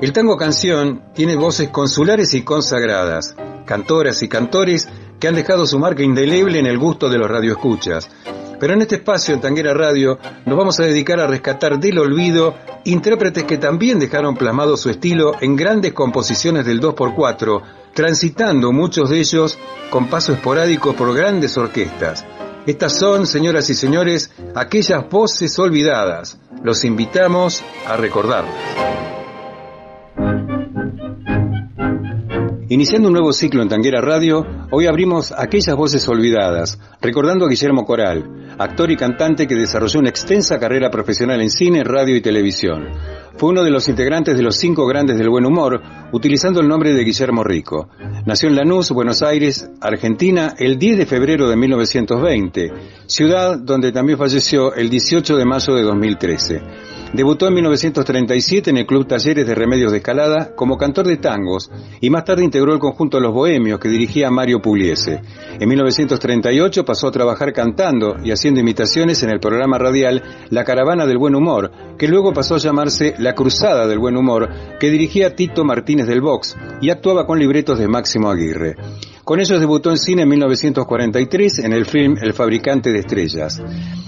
El tango canción tiene voces consulares y consagradas, cantoras y cantores que han dejado su marca indeleble en el gusto de los radioescuchas. Pero en este espacio en Tanguera Radio nos vamos a dedicar a rescatar del olvido intérpretes que también dejaron plasmado su estilo en grandes composiciones del 2x4, transitando muchos de ellos con paso esporádico por grandes orquestas. Estas son, señoras y señores, aquellas voces olvidadas. Los invitamos a recordarlas. Iniciando un nuevo ciclo en Tanguera Radio, hoy abrimos aquellas voces olvidadas, recordando a Guillermo Coral, actor y cantante que desarrolló una extensa carrera profesional en cine, radio y televisión. Fue uno de los integrantes de los cinco grandes del buen humor, utilizando el nombre de Guillermo Rico. Nació en Lanús, Buenos Aires, Argentina, el 10 de febrero de 1920, ciudad donde también falleció el 18 de mayo de 2013. Debutó en 1937 en el Club Talleres de Remedios de Escalada como cantor de tangos y más tarde integró el conjunto Los Bohemios que dirigía Mario Pugliese. En 1938 pasó a trabajar cantando y haciendo imitaciones en el programa radial La Caravana del Buen Humor, que luego pasó a llamarse La Cruzada del Buen Humor, que dirigía Tito Martínez del Box y actuaba con libretos de Máximo Aguirre. Con ellos debutó en cine en 1943 en el film El fabricante de estrellas.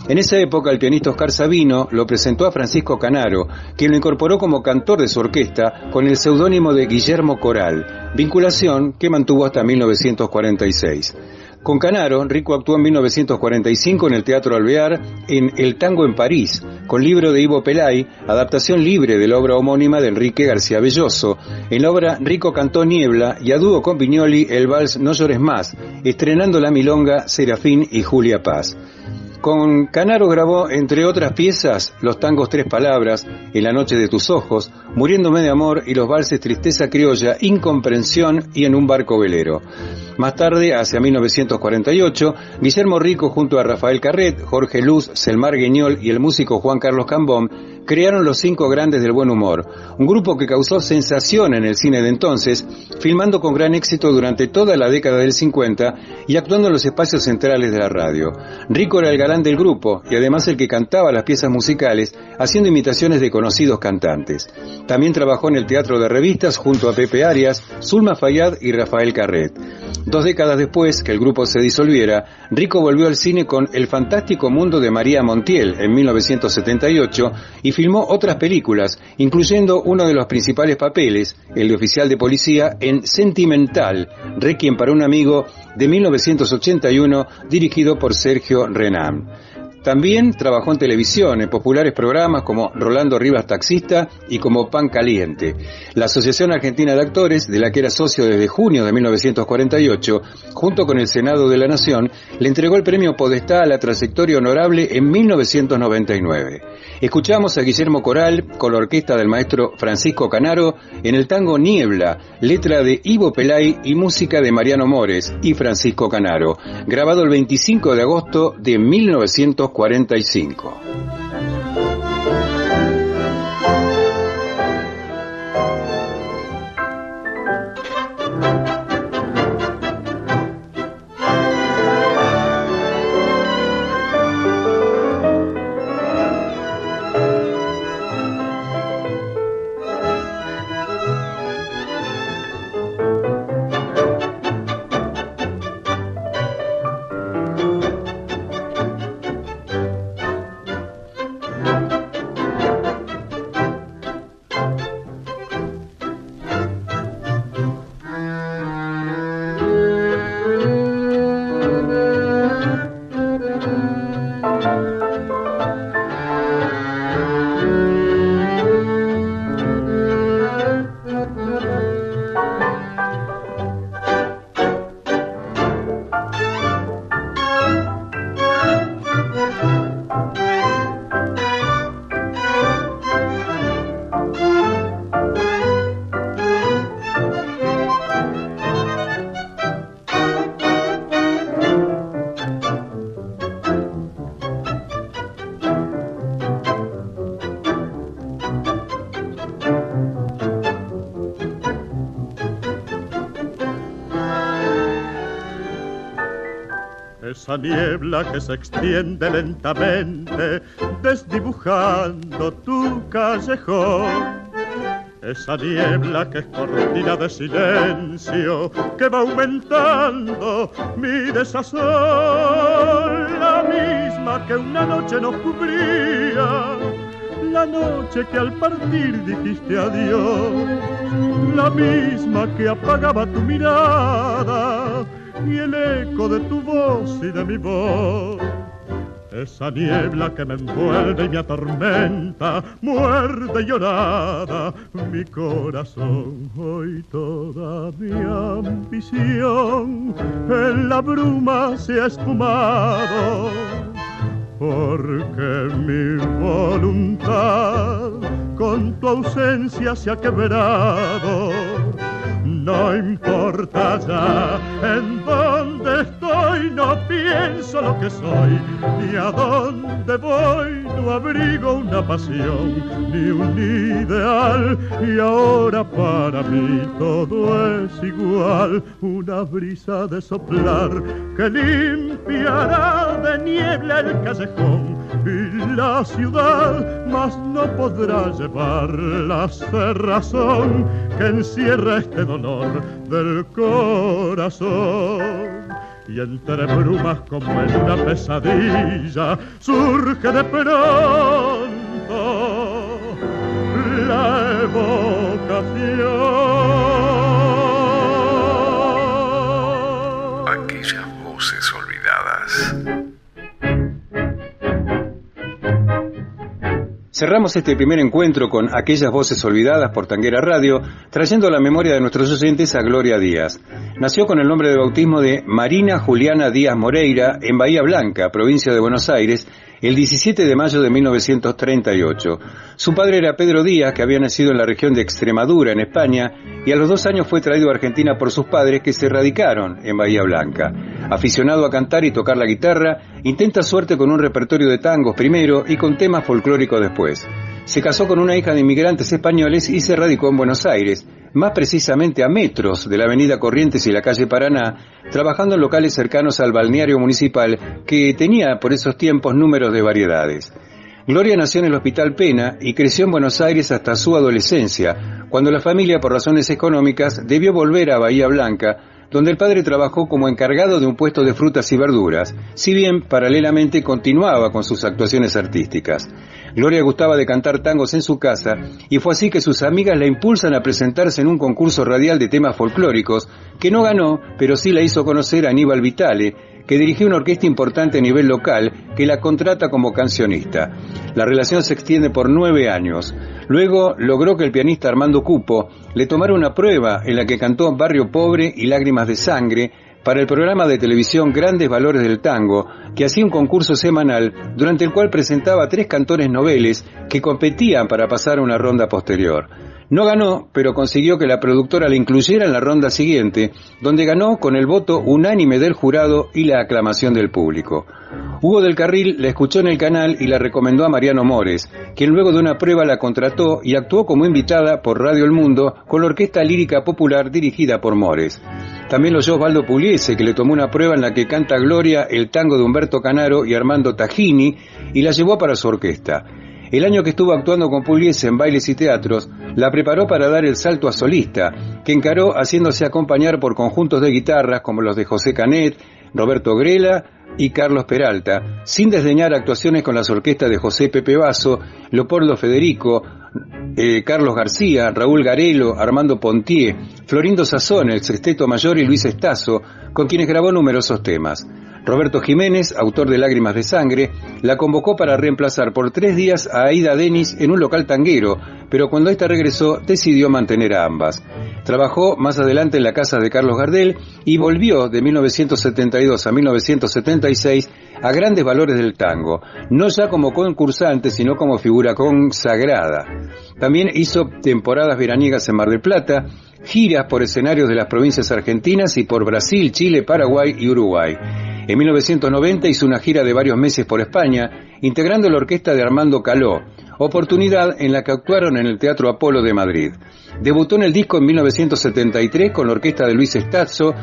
En esa época el pianista Oscar Sabino lo presentó a Francisco Canaro, quien lo incorporó como cantor de su orquesta con el seudónimo de Guillermo Coral, vinculación que mantuvo hasta 1946. Con Canaro, Rico actuó en 1945 en el Teatro Alvear en El Tango en París, con libro de Ivo Pelay, adaptación libre de la obra homónima de Enrique García Belloso. En la obra Rico cantó Niebla y a dúo con Pignoli el vals No llores más, estrenando la milonga Serafín y Julia Paz. Con Canaro grabó, entre otras piezas, los tangos Tres Palabras, En la noche de tus ojos, Muriéndome de amor y los valses Tristeza criolla, Incomprensión y En un barco velero. Más tarde, hacia 1948, Guillermo Rico junto a Rafael Carret, Jorge Luz, Selmar Guiñol y el músico Juan Carlos Cambón crearon Los Cinco Grandes del Buen Humor, un grupo que causó sensación en el cine de entonces, filmando con gran éxito durante toda la década del 50 y actuando en los espacios centrales de la radio. Rico era el galán del grupo y además el que cantaba las piezas musicales, haciendo imitaciones de conocidos cantantes. También trabajó en el teatro de revistas junto a Pepe Arias, Zulma Fayad y Rafael Carret. Dos décadas después que el grupo se disolviera, Rico volvió al cine con El fantástico mundo de María Montiel en 1978 y filmó otras películas, incluyendo uno de los principales papeles, el de oficial de policía en Sentimental, Requiem para un amigo de 1981, dirigido por Sergio Renan. También trabajó en televisión, en populares programas como Rolando Rivas Taxista y como Pan Caliente. La Asociación Argentina de Actores, de la que era socio desde junio de 1948, junto con el Senado de la Nación, le entregó el premio Podestá a la trayectoria honorable en 1999. Escuchamos a Guillermo Coral con la orquesta del maestro Francisco Canaro en el tango Niebla, letra de Ivo Pelay y música de Mariano Mores y Francisco Canaro, grabado el 25 de agosto de 1948. 45. Esa niebla que se extiende lentamente, desdibujando tu callejón. esa niebla que es cortina de silencio, que va aumentando mi desazón, la misma que una noche nos cubría, la noche que al partir dijiste adiós, la misma que apagaba tu mirada y el eco de tu y de mi voz esa niebla que me envuelve y me atormenta, muerde llorada mi corazón. Hoy toda mi ambición en la bruma se ha esfumado, porque mi voluntad con tu ausencia se ha quebrado no importa ya en dónde estoy, no pienso lo que soy, ni a dónde voy, no abrigo una pasión, ni un ideal, y ahora para mí todo es igual, una brisa de soplar que limpiará de niebla el callejón la ciudad, mas no podrá llevar la cerrazón que encierra este dolor del corazón. Y entre brumas como en una pesadilla surge de pronto la evocación. Aquellas voces olvidadas. Cerramos este primer encuentro con aquellas voces olvidadas por Tanguera Radio, trayendo a la memoria de nuestros oyentes a Gloria Díaz. Nació con el nombre de bautismo de Marina Juliana Díaz Moreira en Bahía Blanca, provincia de Buenos Aires, el 17 de mayo de 1938. Su padre era Pedro Díaz, que había nacido en la región de Extremadura, en España, y a los dos años fue traído a Argentina por sus padres que se radicaron en Bahía Blanca. Aficionado a cantar y tocar la guitarra, intenta suerte con un repertorio de tangos primero y con temas folclóricos después. Se casó con una hija de inmigrantes españoles y se radicó en Buenos Aires, más precisamente a metros de la avenida Corrientes y la calle Paraná, trabajando en locales cercanos al balneario municipal que tenía por esos tiempos números de variedades. Gloria nació en el Hospital Pena y creció en Buenos Aires hasta su adolescencia, cuando la familia, por razones económicas, debió volver a Bahía Blanca, donde el padre trabajó como encargado de un puesto de frutas y verduras, si bien paralelamente continuaba con sus actuaciones artísticas. Gloria gustaba de cantar tangos en su casa y fue así que sus amigas la impulsan a presentarse en un concurso radial de temas folclóricos que no ganó, pero sí la hizo conocer a Aníbal Vitale, que dirigió una orquesta importante a nivel local que la contrata como cancionista. La relación se extiende por nueve años. Luego logró que el pianista Armando Cupo le tomara una prueba en la que cantó Barrio Pobre y Lágrimas de Sangre para el programa de televisión Grandes Valores del Tango, que hacía un concurso semanal durante el cual presentaba tres cantores noveles que competían para pasar a una ronda posterior. No ganó, pero consiguió que la productora la incluyera en la ronda siguiente, donde ganó con el voto unánime del jurado y la aclamación del público. Hugo del Carril la escuchó en el canal y la recomendó a Mariano Mores, quien luego de una prueba la contrató y actuó como invitada por Radio El Mundo con la Orquesta Lírica Popular dirigida por Mores. También lo oyó Osvaldo Pugliese, que le tomó una prueba en la que canta Gloria el tango de Humberto Canaro y Armando Tagini y la llevó para su orquesta. El año que estuvo actuando con Pugliese en bailes y teatros, la preparó para dar el salto a solista, que encaró haciéndose acompañar por conjuntos de guitarras como los de José Canet, Roberto Grela y Carlos Peralta, sin desdeñar actuaciones con las orquestas de José Pepe Basso, Leopoldo Federico, eh, Carlos García, Raúl Garelo, Armando Pontier, Florindo Sazón, el Sexteto Mayor y Luis Estazo, con quienes grabó numerosos temas. Roberto Jiménez, autor de Lágrimas de Sangre, la convocó para reemplazar por tres días a Aida Denis en un local tanguero, pero cuando ésta regresó decidió mantener a ambas. Trabajó más adelante en la casa de Carlos Gardel y volvió de 1972 a 1976 a grandes valores del tango, no ya como concursante, sino como figura consagrada. También hizo temporadas veraniegas en Mar del Plata, giras por escenarios de las provincias argentinas y por Brasil, Chile, Paraguay y Uruguay. En 1990 hizo una gira de varios meses por España, integrando la orquesta de Armando Caló, oportunidad en la que actuaron en el Teatro Apolo de Madrid. Debutó en el disco en 1973 con la orquesta de Luis Estazzo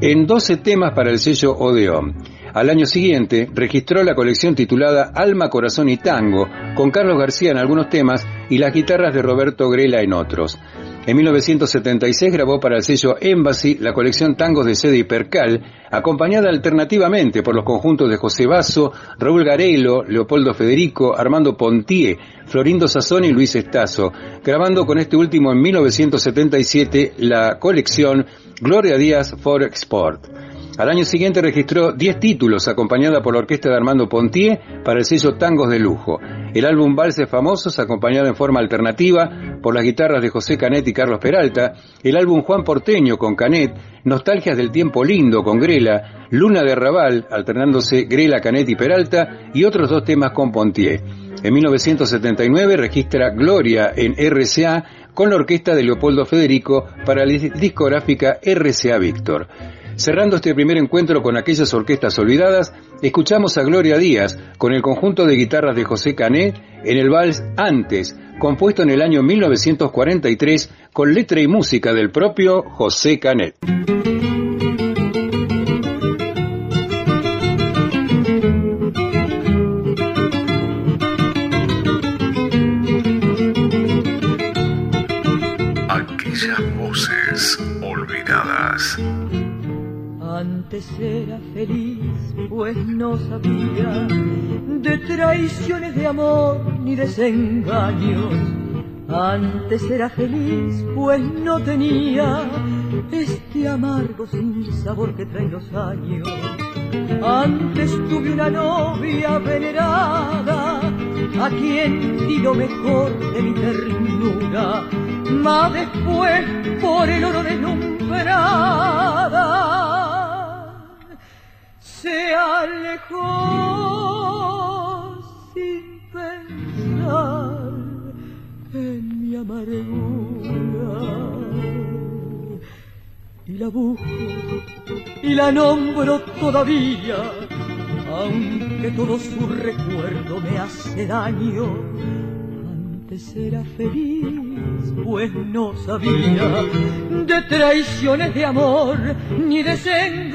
en 12 temas para el sello Odeón. Al año siguiente registró la colección titulada Alma, Corazón y Tango, con Carlos García en algunos temas y las guitarras de Roberto Grela en otros. En 1976 grabó para el sello Embassy la colección Tangos de Sede y Percal, acompañada alternativamente por los conjuntos de José Basso, Raúl Garelo, Leopoldo Federico, Armando Pontier, Florindo Sassoni y Luis Estazo, grabando con este último en 1977 la colección Gloria Díaz for Export. Al año siguiente registró 10 títulos acompañada por la orquesta de Armando Pontier para el sello Tangos de Lujo. El álbum Valses Famosos acompañado en forma alternativa por las guitarras de José Canet y Carlos Peralta, el álbum Juan Porteño con Canet, Nostalgias del Tiempo Lindo con Grela, Luna de Raval alternándose Grela, Canet y Peralta y otros dos temas con Pontier. En 1979 registra Gloria en RCA con la orquesta de Leopoldo Federico para la discográfica RCA Víctor. Cerrando este primer encuentro con aquellas orquestas olvidadas, escuchamos a Gloria Díaz con el conjunto de guitarras de José Canet en el vals Antes, compuesto en el año 1943 con letra y música del propio José Canet. Antes era feliz, pues no sabía de traiciones de amor ni desengaños. Antes era feliz, pues no tenía este amargo sin sabor que traen los años. Antes tuve una novia venerada, a quien di lo mejor de mi ternura, mas después por el oro deslumbrada se alejó sin pensar en mi amargura. Y la busco y la nombro todavía, aunque todo su recuerdo me hace daño. Antes era feliz pues no sabía de traiciones de amor ni desengaño.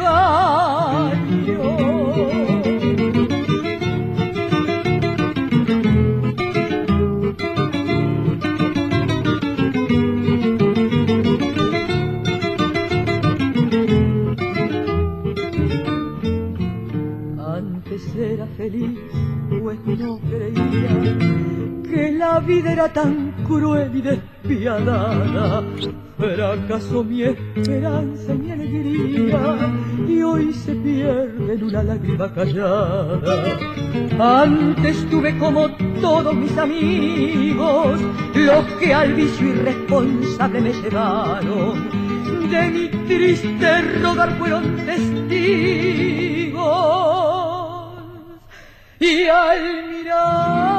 Antes era feliz, pues no creía que la vida era tan cruel y despiadada. Fracaso mi esperanza y mi alegría y hoy se pierde en una lágrima callada. Antes tuve como todos mis amigos, los que al vicio irresponsable me llevaron. De mi triste rodar fueron testigos y al mirarme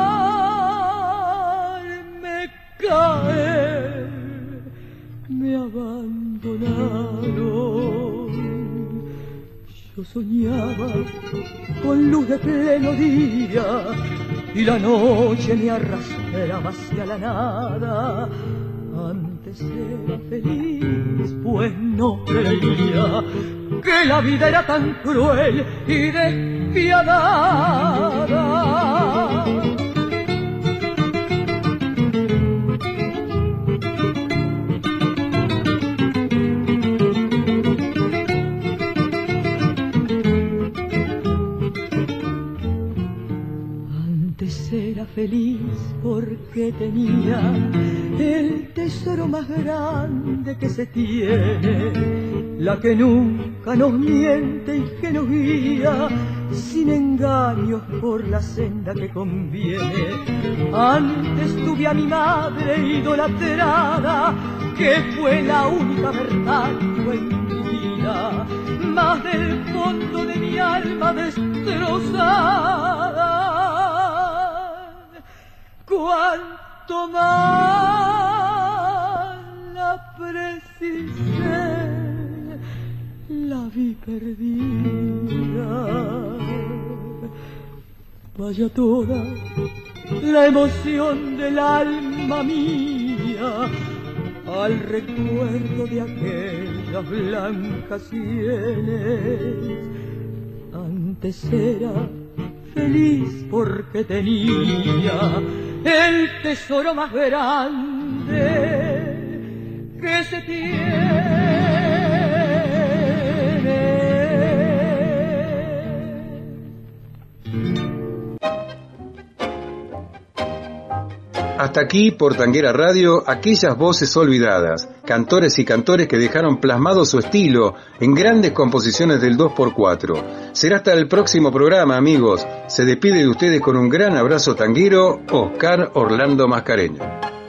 Yo soñaba con luz de pleno día y la noche me arrastraba hacia la nada. Antes era feliz, pues no creía que la vida era tan cruel y despiadada. Feliz porque tenía el tesoro más grande que se tiene, la que nunca nos miente y que nos guía sin engaños por la senda que conviene. Antes tuve a mi madre idolatrada, que fue la única verdad que fue en mi vida, más del fondo de mi alma destrozada cuanto más la precisé, la vi perdida. Vaya toda la emoción del alma mía al recuerdo de aquellas blancas sienes Antes era feliz porque tenía el tesoro más grande que se tiene. Hasta aquí por Tanguera Radio, aquellas voces olvidadas, cantores y cantores que dejaron plasmado su estilo en grandes composiciones del 2x4. Será hasta el próximo programa, amigos. Se despide de ustedes con un gran abrazo tanguero, Oscar Orlando Mascareño.